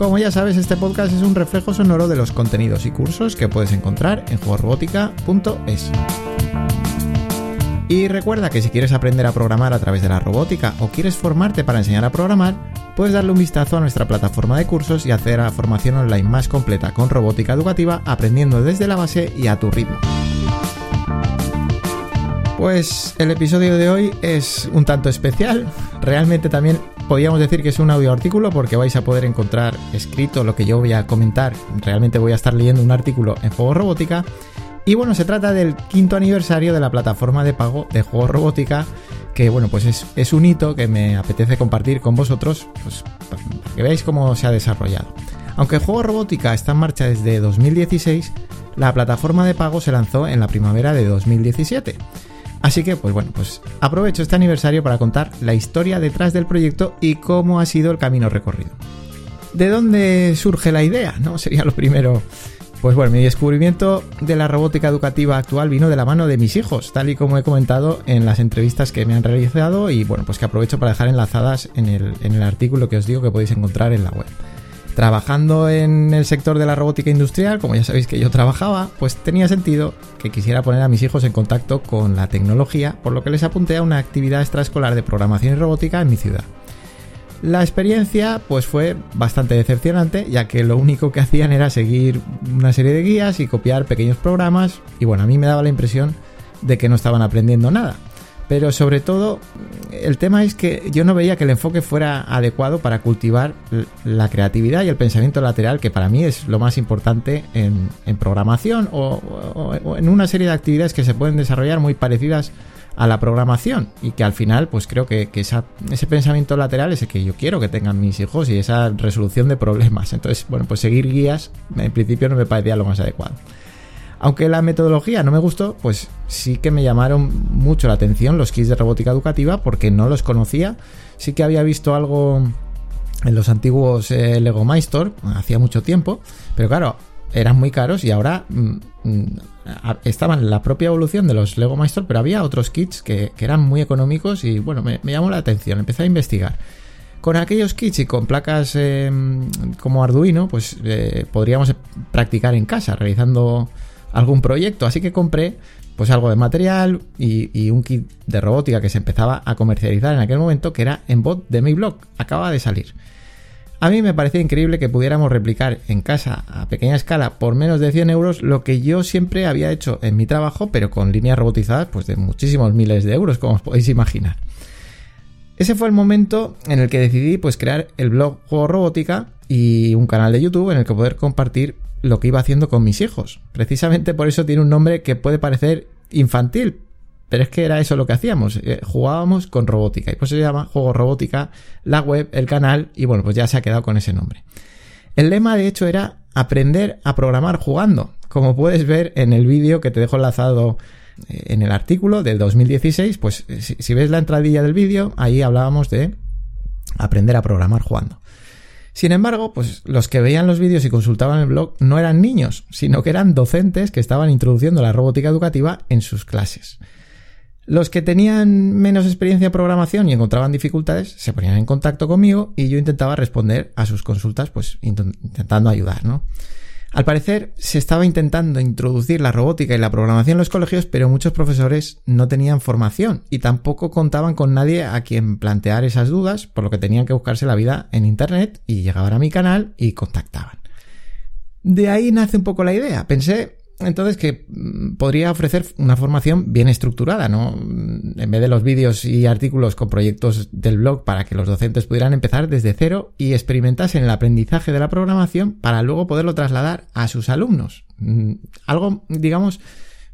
Como ya sabes, este podcast es un reflejo sonoro de los contenidos y cursos que puedes encontrar en juegorobótica.es. Y recuerda que si quieres aprender a programar a través de la robótica o quieres formarte para enseñar a programar, puedes darle un vistazo a nuestra plataforma de cursos y hacer la formación online más completa con robótica educativa, aprendiendo desde la base y a tu ritmo. Pues el episodio de hoy es un tanto especial. Realmente también podríamos decir que es un audio artículo porque vais a poder encontrar escrito lo que yo voy a comentar. Realmente voy a estar leyendo un artículo en Juego Robótica y bueno, se trata del quinto aniversario de la plataforma de pago de juegos robótica, que bueno, pues es, un hito que me apetece compartir con vosotros, pues para que veáis cómo se ha desarrollado. Aunque juego robótica está en marcha desde 2016, la plataforma de pago se lanzó en la primavera de 2017. Así que, pues bueno, pues aprovecho este aniversario para contar la historia detrás del proyecto y cómo ha sido el camino recorrido. ¿De dónde surge la idea? ¿No? Sería lo primero pues bueno, mi descubrimiento de la robótica educativa actual vino de la mano de mis hijos, tal y como he comentado en las entrevistas que me han realizado y bueno, pues que aprovecho para dejar enlazadas en el, artículo que os digo que podéis encontrar en la web. Trabajando en el sector de la robótica industrial, como ya sabéis que yo trabajaba, pues tenía sentido que quisiera poner a mis hijos en contacto con la tecnología, por lo que les apunté a una actividad extraescolar de programación y robótica en mi ciudad. La experiencia pues fue bastante decepcionante, ya que lo único que hacían era seguir una serie de guías y copiar pequeños programas, y bueno, a mí me daba la impresión de que no estaban aprendiendo nada. Pero sobre todo, el tema es que yo no veía que el enfoque fuera adecuado para cultivar la creatividad y el pensamiento lateral, que para mí es lo más importante en, programación o, en una serie de actividades que se pueden desarrollar muy parecidas a la programación y que al final pues creo que, ese pensamiento lateral es el que yo quiero que tengan mis hijos y esa resolución de problemas. Entonces, bueno, pues seguir guías en principio no me parecía lo más adecuado. Aunque la metodología no me gustó, pues sí que me llamaron mucho la atención los kits de robótica educativa porque no los conocía. Sí que había visto algo en los antiguos eh, Lego Maestro hacía mucho tiempo, pero claro, eran muy caros y ahora mm, mm, estaban en la propia evolución de los Lego Maestro, pero había otros kits que, eran muy económicos y bueno, me, llamó la atención, empecé a investigar. Con aquellos kits y con placas em, como Arduino, pues eh, podríamos practicar en casa realizando algún proyecto, así que compré pues algo de material y, un kit de robótica que se empezaba a comercializar en aquel momento que era en bot de mi blog, acaba de salir. A mí me parecía increíble que pudiéramos replicar en casa a pequeña escala por menos de 100 euros lo que yo siempre había hecho en mi trabajo, pero con líneas robotizadas pues de muchísimos miles de euros, como os podéis imaginar. Ese fue el momento en el que decidí pues crear el blog Juego Robótica y un canal de YouTube en el que poder compartir lo que iba haciendo con mis hijos. Precisamente por eso tiene un nombre que puede parecer infantil, pero es que era eso lo que hacíamos. Eh, jugábamos con robótica. Y pues se llama Juego Robótica, la web, el canal, y bueno, pues ya se ha quedado con ese nombre. El lema, de hecho, era aprender a programar jugando. Como puedes ver en el vídeo que te dejo enlazado eh, en el artículo del 2016, pues eh, si, si ves la entradilla del vídeo, ahí hablábamos de aprender a programar jugando. Sin embargo, pues los que veían los vídeos y consultaban el blog no eran niños, sino que eran docentes que estaban introduciendo la robótica educativa en sus clases. Los que tenían menos experiencia en programación y encontraban dificultades se ponían en contacto conmigo y yo intentaba responder a sus consultas, pues intentando ayudar, ¿no? Al parecer se estaba intentando introducir la robótica y la programación en los colegios, pero muchos profesores no tenían formación y tampoco contaban con nadie a quien plantear esas dudas, por lo que tenían que buscarse la vida en Internet y llegaban a mi canal y contactaban. De ahí nace un poco la idea. Pensé entonces que mm, podría ofrecer una formación bien estructurada, ¿no? En vez de los vídeos y artículos con proyectos del blog para que los docentes pudieran empezar desde cero y experimentasen el aprendizaje de la programación para luego poderlo trasladar a sus alumnos. Mm, algo, digamos,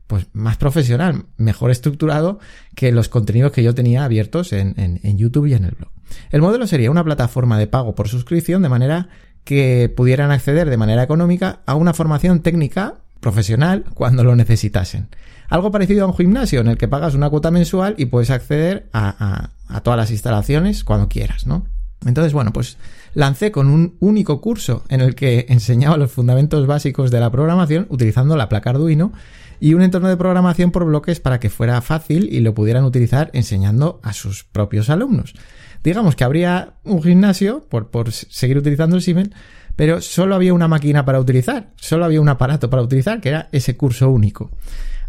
pues más profesional, mejor estructurado que los contenidos que yo tenía abiertos en, en YouTube y en el blog. El modelo sería una plataforma de pago por suscripción de manera que pudieran acceder de manera económica a una formación técnica profesional cuando lo necesitasen. Algo parecido a un gimnasio en el que pagas una cuota mensual y puedes acceder a, a todas las instalaciones cuando quieras, ¿no? Entonces, bueno, pues lancé con un único curso en el que enseñaba los fundamentos básicos de la programación utilizando la placa Arduino y un entorno de programación por bloques para que fuera fácil y lo pudieran utilizar enseñando a sus propios alumnos. Digamos que habría un gimnasio por, por seguir utilizando el Siemens, pero solo había una máquina para utilizar, solo había un aparato para utilizar, que era ese curso único.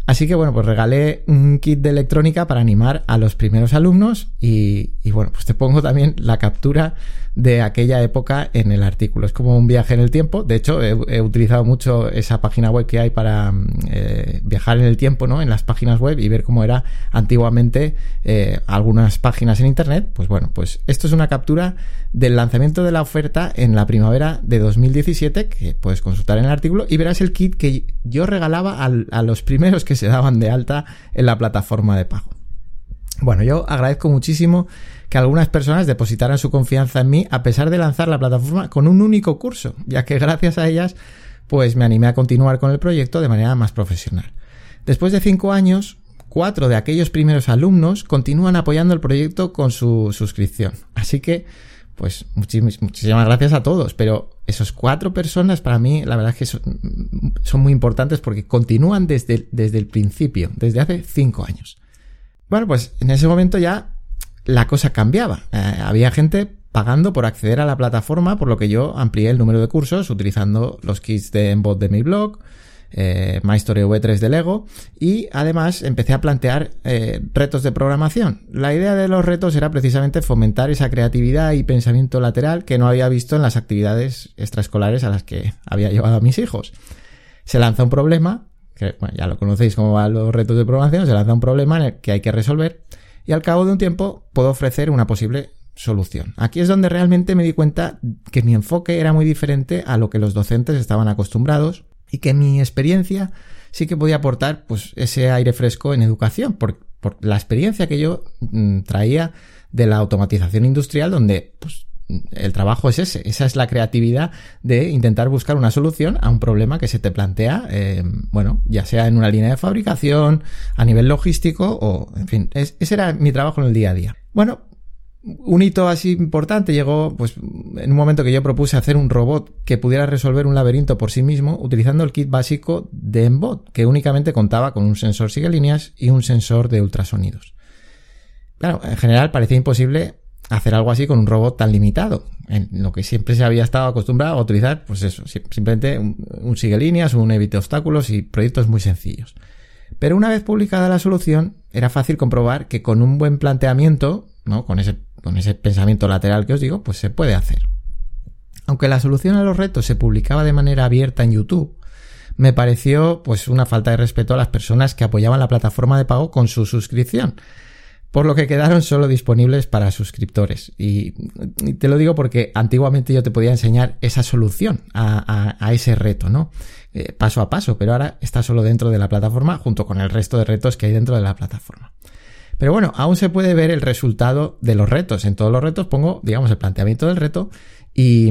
Así que bueno, pues regalé un kit de electrónica para animar a los primeros alumnos y, y, bueno, pues te pongo también la captura de aquella época en el artículo. Es como un viaje en el tiempo. De hecho, he, utilizado mucho esa página web que hay para mm, eh, viajar en el tiempo, ¿no? En las páginas web y ver cómo era antiguamente eh, algunas páginas en internet. Pues bueno, pues esto es una captura del lanzamiento de la oferta en la primavera de 2017 que puedes consultar en el artículo y verás el kit que yo regalaba a los primeros que se daban de alta en la plataforma de pago. Bueno, yo agradezco muchísimo que algunas personas depositaran su confianza en mí a pesar de lanzar la plataforma con un único curso, ya que gracias a ellas pues me animé a continuar con el proyecto de manera más profesional. Después de cinco años, cuatro de aquellos primeros alumnos continúan apoyando el proyecto con su suscripción. Así que, pues muchísimas, gracias a todos, pero esos cuatro personas para mí la verdad es que son, son muy importantes porque continúan desde, desde el principio, desde hace cinco años. Bueno, pues en ese momento ya la cosa cambiaba. Eh, había gente pagando por acceder a la plataforma, por lo que yo amplié el número de cursos utilizando los kits de Embot de mi blog, eh, MyStory V3 de Lego y además empecé a plantear eh, retos de programación. La idea de los retos era precisamente fomentar esa creatividad y pensamiento lateral que no había visto en las actividades extraescolares a las que había llevado a mis hijos. Se lanza un problema que ya lo conocéis como van los retos de programación, se lanza un problema en el que hay que resolver y al cabo de un tiempo puedo ofrecer una posible solución. Aquí es donde realmente me di cuenta que mi enfoque era muy diferente a lo que los docentes estaban acostumbrados y que mi experiencia sí que podía aportar pues ese aire fresco en educación por, la experiencia que yo mm, traía de la automatización industrial donde pues el trabajo es ese, esa es la creatividad de intentar buscar una solución a un problema que se te plantea, eh, bueno, ya sea en una línea de fabricación, a nivel logístico o, en fin, ese era mi trabajo en el día a día. Bueno, un hito así importante llegó, pues, en un momento que yo propuse hacer un robot que pudiera resolver un laberinto por sí mismo utilizando el kit básico de Embot, que únicamente contaba con un sensor sigue líneas y un sensor de ultrasonidos. Claro, en general parecía imposible hacer algo así con un robot tan limitado, en lo que siempre se había estado acostumbrado a utilizar, pues eso, simplemente un, sigue líneas, un evite obstáculos y proyectos muy sencillos. Pero una vez publicada la solución, era fácil comprobar que con un buen planteamiento, ¿no? Con ese, con ese pensamiento lateral que os digo, pues se puede hacer. Aunque la solución a los retos se publicaba de manera abierta en YouTube, me pareció pues una falta de respeto a las personas que apoyaban la plataforma de pago con su suscripción por lo que quedaron solo disponibles para suscriptores. Y, te lo digo porque antiguamente yo te podía enseñar esa solución a, ese reto, ¿no? Eh, paso a paso, pero ahora está solo dentro de la plataforma junto con el resto de retos que hay dentro de la plataforma. Pero bueno, aún se puede ver el resultado de los retos. En todos los retos pongo, digamos, el planteamiento del reto y,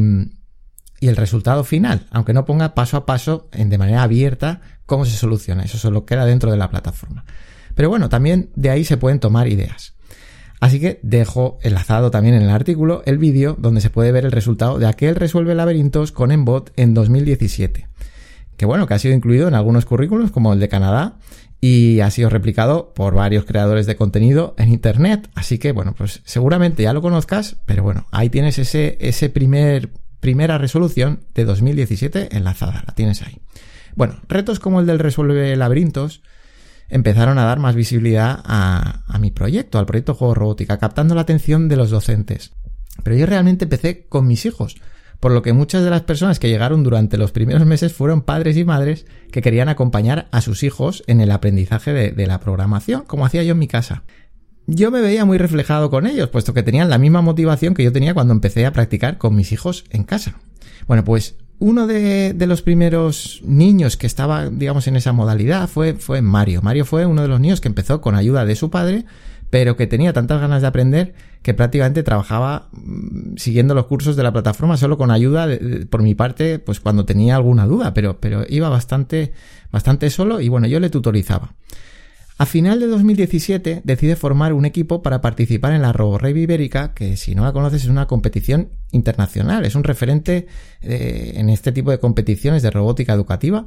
el resultado final, aunque no ponga paso a paso, en, de manera abierta, cómo se soluciona. Eso solo queda dentro de la plataforma. Pero bueno, también de ahí se pueden tomar ideas. Así que dejo enlazado también en el artículo el vídeo donde se puede ver el resultado de aquel resuelve laberintos con Embot en 2017. Que bueno, que ha sido incluido en algunos currículos como el de Canadá y ha sido replicado por varios creadores de contenido en internet. Así que bueno, pues seguramente ya lo conozcas, pero bueno, ahí tienes ese, ese primer, primera resolución de 2017 enlazada, la tienes ahí. Bueno, retos como el del resuelve laberintos empezaron a dar más visibilidad a, mi proyecto, al proyecto Juego Robótica, captando la atención de los docentes. Pero yo realmente empecé con mis hijos, por lo que muchas de las personas que llegaron durante los primeros meses fueron padres y madres que querían acompañar a sus hijos en el aprendizaje de, de la programación, como hacía yo en mi casa. Yo me veía muy reflejado con ellos, puesto que tenían la misma motivación que yo tenía cuando empecé a practicar con mis hijos en casa. Bueno, pues uno de, los primeros niños que estaba, digamos, en esa modalidad fue, fue Mario. Mario fue uno de los niños que empezó con ayuda de su padre, pero que tenía tantas ganas de aprender que prácticamente trabajaba mm, siguiendo los cursos de la plataforma solo con ayuda por mi parte, pues cuando tenía alguna duda, pero, pero iba bastante, bastante solo y bueno, yo le tutorizaba. A final de 2017 decide formar un equipo para participar en la RoboRave Ibérica, que si no la conoces es una competición internacional, es un referente eh, en este tipo de competiciones de robótica educativa.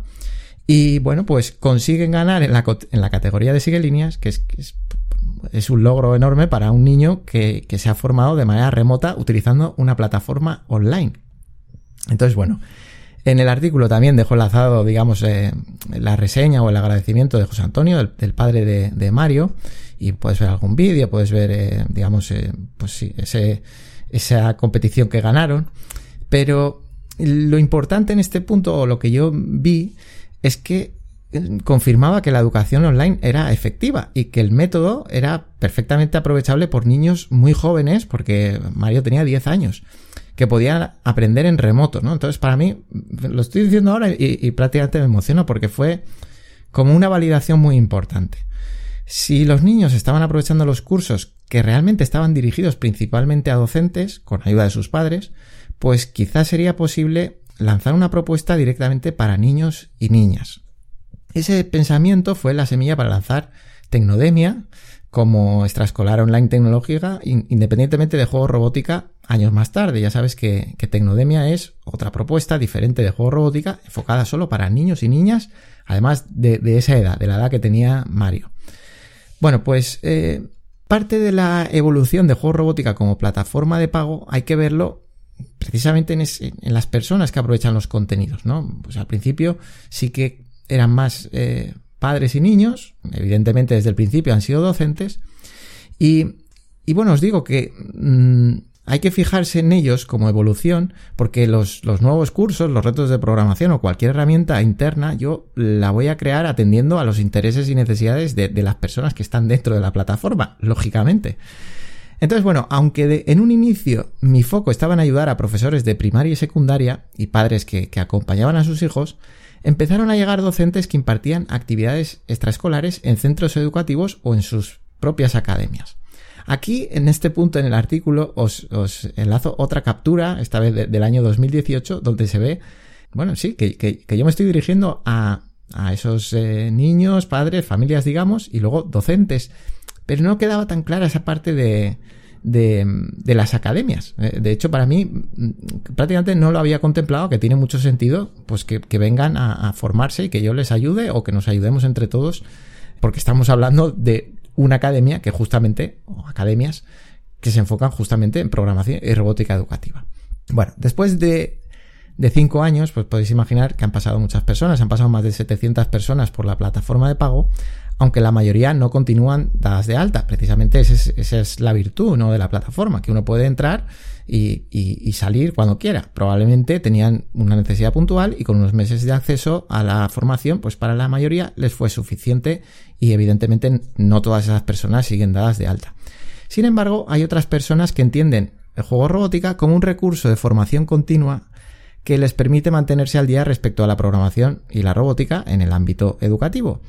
Y bueno, pues consiguen ganar en la, categoría de sigue líneas, que es, un logro enorme para un niño que se ha formado de manera remota utilizando una plataforma online. Entonces, bueno, en el artículo también dejo enlazado, digamos, eh, la reseña o el agradecimiento de José Antonio, del, padre de, Mario, y puedes ver algún vídeo, puedes ver, eh, digamos, eh, pues sí, ese, esa competición que ganaron. Pero lo importante en este punto, o lo que yo vi, es que confirmaba que la educación online era efectiva y que el método era perfectamente aprovechable por niños muy jóvenes, porque Mario tenía 10 años que podían aprender en remoto, ¿no? Entonces, para mí, lo estoy diciendo ahora y, prácticamente me emociono porque fue como una validación muy importante. Si los niños estaban aprovechando los cursos que realmente estaban dirigidos principalmente a docentes, con ayuda de sus padres, pues quizás sería posible lanzar una propuesta directamente para niños y niñas. Ese pensamiento fue la semilla para lanzar Tecnodemia como extraescolar online tecnológica, independientemente de juego robótica años más tarde. Ya sabes que, Tecnodemia es otra propuesta diferente de juego robótica enfocada solo para niños y niñas, además de, esa edad, de la edad que tenía Mario. Bueno, pues eh, parte de la evolución de juego robótica como plataforma de pago hay que verlo precisamente en, las personas que aprovechan los contenidos, ¿no? Pues al principio sí que eran más eh, padres y niños, evidentemente desde el principio han sido docentes, y, bueno, os digo que mm, hay que fijarse en ellos como evolución porque los, nuevos cursos, los retos de programación o cualquier herramienta interna, yo la voy a crear atendiendo a los intereses y necesidades de, las personas que están dentro de la plataforma, lógicamente. Entonces, bueno, aunque en un inicio mi foco estaba en ayudar a profesores de primaria y secundaria y padres que acompañaban a sus hijos, empezaron a llegar docentes que impartían actividades extraescolares en centros educativos o en sus propias academias. Aquí, en este punto en el artículo, os, enlazo otra captura, esta vez del año 2018, donde se ve, bueno, sí, que, yo me estoy dirigiendo a, esos eh, niños, padres, familias, digamos, y luego docentes. Pero no quedaba tan clara esa parte de, de, las academias. Eh, de hecho, para mí, mm, prácticamente no lo había contemplado, que tiene mucho sentido, pues que, vengan a, formarse y que yo les ayude o que nos ayudemos entre todos, porque estamos hablando de una academia que justamente, o academias, que se enfocan justamente en programación y robótica educativa. Bueno, después de, de cinco años, pues podéis imaginar que han pasado muchas personas, han pasado más de 700 personas por la plataforma de pago, aunque la mayoría no continúan dadas de alta. Precisamente esa es, la virtud ¿no? de la plataforma, que uno puede entrar y, y, salir cuando quiera. Probablemente tenían una necesidad puntual y con unos meses de acceso a la formación, pues para la mayoría les fue suficiente y evidentemente no todas esas personas siguen dadas de alta. Sin embargo, hay otras personas que entienden el juego robótica como un recurso de formación continua que les permite mantenerse al día respecto a la programación y la robótica en el ámbito educativo.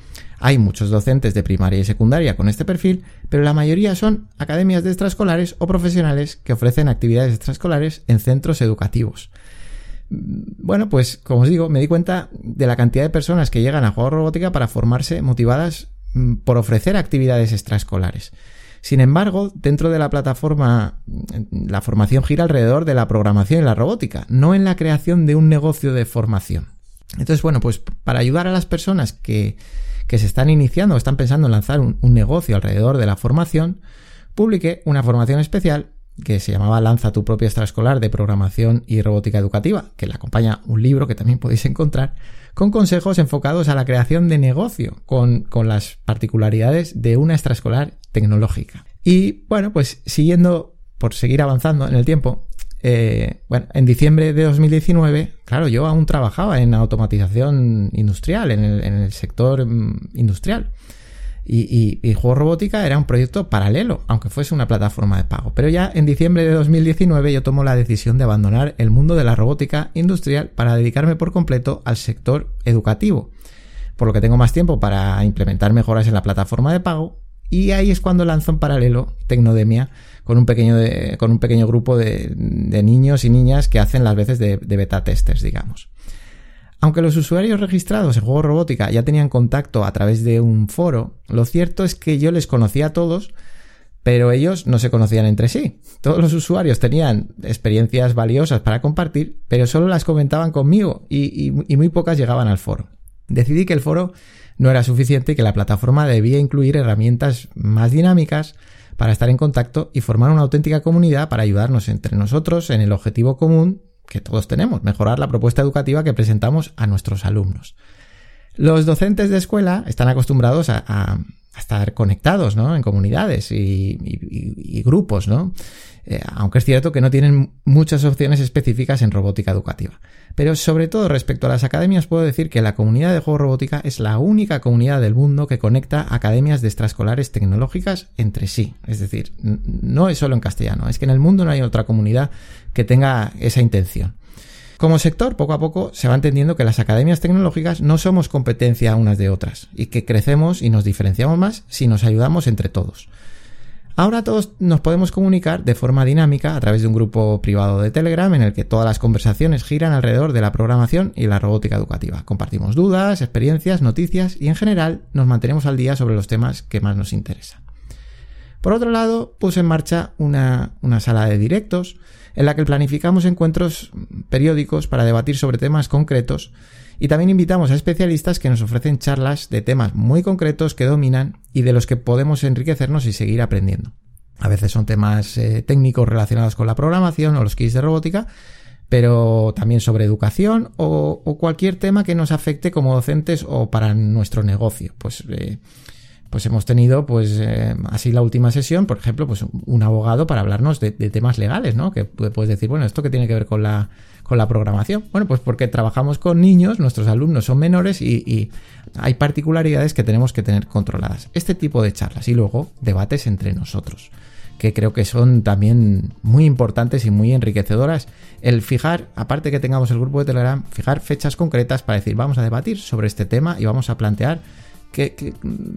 Hay muchos docentes de primaria y secundaria con este perfil, pero la mayoría son academias de extraescolares o profesionales que ofrecen actividades extraescolares en centros educativos. Bueno, pues como os digo, me di cuenta de la cantidad de personas que llegan a juego robótica para formarse motivadas mm, por ofrecer actividades extraescolares. Sin embargo, dentro de la plataforma, la formación gira alrededor de la programación y la robótica, no en la creación de un negocio de formación. Entonces, bueno, pues para ayudar a las personas que, que se están iniciando o están pensando en lanzar un, negocio alrededor de la formación, publiqué una formación especial que se llamaba Lanza tu propia extraescolar de programación y robótica educativa, que le acompaña un libro que también podéis encontrar, con consejos enfocados a la creación de negocio, con, las particularidades de una extraescolar tecnológica. Y bueno, pues siguiendo, por seguir avanzando en el tiempo, eh, bueno, en diciembre de 2019, claro, yo aún trabajaba en automatización industrial, en el, sector mm, industrial. Y, y, Juego Robótica era un proyecto paralelo, aunque fuese una plataforma de pago. Pero ya en diciembre de 2019 yo tomo la decisión de abandonar el mundo de la robótica industrial para dedicarme por completo al sector educativo. Por lo que tengo más tiempo para implementar mejoras en la plataforma de pago. Y ahí es cuando lanzo en paralelo Tecnodemia con un pequeño, con un pequeño grupo de, niños y niñas que hacen las veces de, de beta testers, digamos. Aunque los usuarios registrados en Juego Robótica ya tenían contacto a través de un foro, lo cierto es que yo les conocía a todos, pero ellos no se conocían entre sí. Todos los usuarios tenían experiencias valiosas para compartir, pero solo las comentaban conmigo y, muy pocas llegaban al foro. Decidí que el foro no era suficiente y que la plataforma debía incluir herramientas más dinámicas para estar en contacto y formar una auténtica comunidad para ayudarnos entre nosotros en el objetivo común que todos tenemos, mejorar la propuesta educativa que presentamos a nuestros alumnos. Los docentes de escuela están acostumbrados a, estar conectados ¿no? en comunidades y, grupos, ¿no? Eh, aunque es cierto que no tienen muchas opciones específicas en robótica educativa. Pero sobre todo respecto a las academias puedo decir que la comunidad de juego robótica es la única comunidad del mundo que conecta academias de extraescolares tecnológicas entre sí. Es decir, no es solo en castellano, es que en el mundo no hay otra comunidad que tenga esa intención. Como sector, poco a poco se va entendiendo que las academias tecnológicas no somos competencia unas de otras y que crecemos y nos diferenciamos más si nos ayudamos entre todos. Ahora todos nos podemos comunicar de forma dinámica a través de un grupo privado de Telegram en el que todas las conversaciones giran alrededor de la programación y la robótica educativa. Compartimos dudas, experiencias, noticias y en general nos mantenemos al día sobre los temas que más nos interesan. Por otro lado, puse en marcha una, una sala de directos en la que planificamos encuentros periódicos para debatir sobre temas concretos y también invitamos a especialistas que nos ofrecen charlas de temas muy concretos que dominan y de los que podemos enriquecernos y seguir aprendiendo. A veces son temas eh, técnicos relacionados con la programación o los kits de robótica, pero también sobre educación o, cualquier tema que nos afecte como docentes o para nuestro negocio. Pues eh, pues hemos tenido, pues eh, así la última sesión, por ejemplo, pues un abogado para hablarnos de, temas legales, ¿no? Que puedes decir, bueno, ¿esto qué tiene que ver con la, con la programación? Bueno, pues porque trabajamos con niños, nuestros alumnos son menores y, y, hay particularidades que tenemos que tener controladas. Este tipo de charlas y luego debates entre nosotros, que creo que son también muy importantes y muy enriquecedoras. El fijar, aparte que tengamos el grupo de Telegram, fijar fechas concretas para decir, vamos a debatir sobre este tema y vamos a plantear que,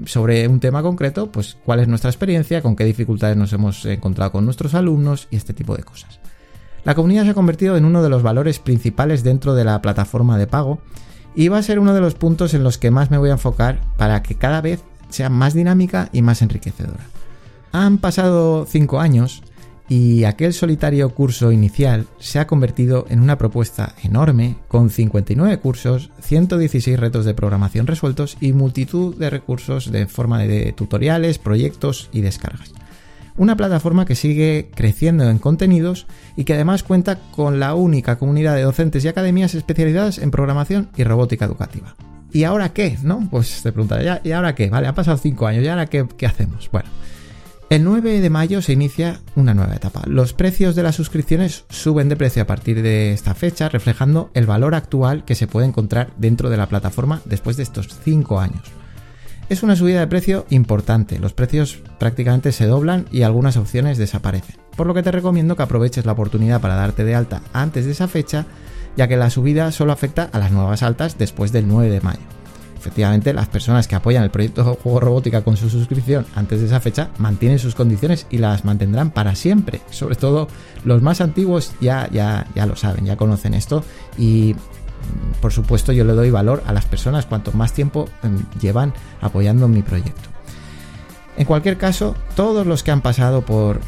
sobre un tema concreto, pues cuál es nuestra experiencia, con qué dificultades nos hemos encontrado con nuestros alumnos y este tipo de cosas. La comunidad se ha convertido en uno de los valores principales dentro de la plataforma de pago y va a ser uno de los puntos en los que más me voy a enfocar para que cada vez sea más dinámica y más enriquecedora. Han pasado cinco años y aquel solitario curso inicial se ha convertido en una propuesta enorme con 59 cursos, 116 retos de programación resueltos y multitud de recursos de forma de tutoriales, proyectos y descargas. Una plataforma que sigue creciendo en contenidos y que además cuenta con la única comunidad de docentes y academias especializadas en programación y robótica educativa. ¿Y ahora qué? ¿No? Pues te preguntaré, ¿y ahora qué? Vale, ha pasado 5 años, ¿y ahora qué hacemos? Bueno, el 9 de mayo se inicia una nueva etapa. Los precios de las suscripciones suben de precio a partir de esta fecha, reflejando el valor actual que se puede encontrar dentro de la plataforma después de estos 5 años. Es una subida de precio importante, los precios prácticamente se doblan y algunas opciones desaparecen, por lo que te recomiendo que aproveches la oportunidad para darte de alta antes de esa fecha, ya que la subida solo afecta a las nuevas altas después del 9 de mayo efectivamente las personas que apoyan el proyecto Juego Robótica con su suscripción antes de esa fecha mantienen sus condiciones y las mantendrán para siempre. Sobre todo los más antiguos ya, ya, ya lo saben, ya conocen esto y por supuesto yo le doy valor a las personas cuanto más tiempo em, llevan apoyando mi proyecto. En cualquier caso, todos los que han pasado por,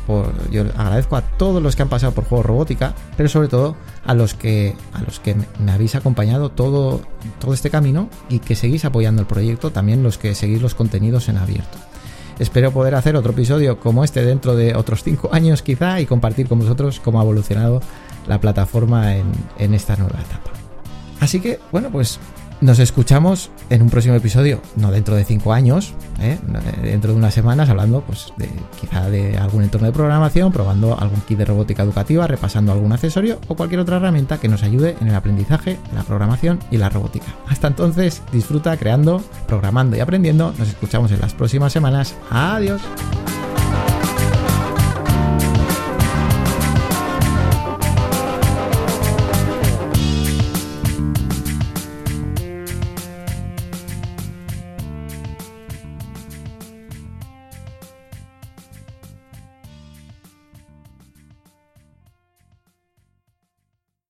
Yo agradezco a todos los que han pasado por Juego Robótica, pero sobre todo a los que, a los que me habéis acompañado todo, todo este camino y que seguís apoyando el proyecto, también los que seguís los contenidos en abierto. Espero poder hacer otro episodio como este dentro de otros 5 años quizá y compartir con vosotros cómo ha evolucionado la plataforma en, en esta nueva etapa. Así que, bueno, pues nos escuchamos en un próximo episodio, no dentro de cinco años, ¿eh? dentro de unas semanas, hablando pues quizá de algún entorno de programación, probando algún kit de robótica educativa, repasando algún accesorio o cualquier otra herramienta que nos ayude en el aprendizaje, la programación y la robótica. Hasta entonces, disfruta creando, programando y aprendiendo. Nos escuchamos en las próximas semanas. Adiós.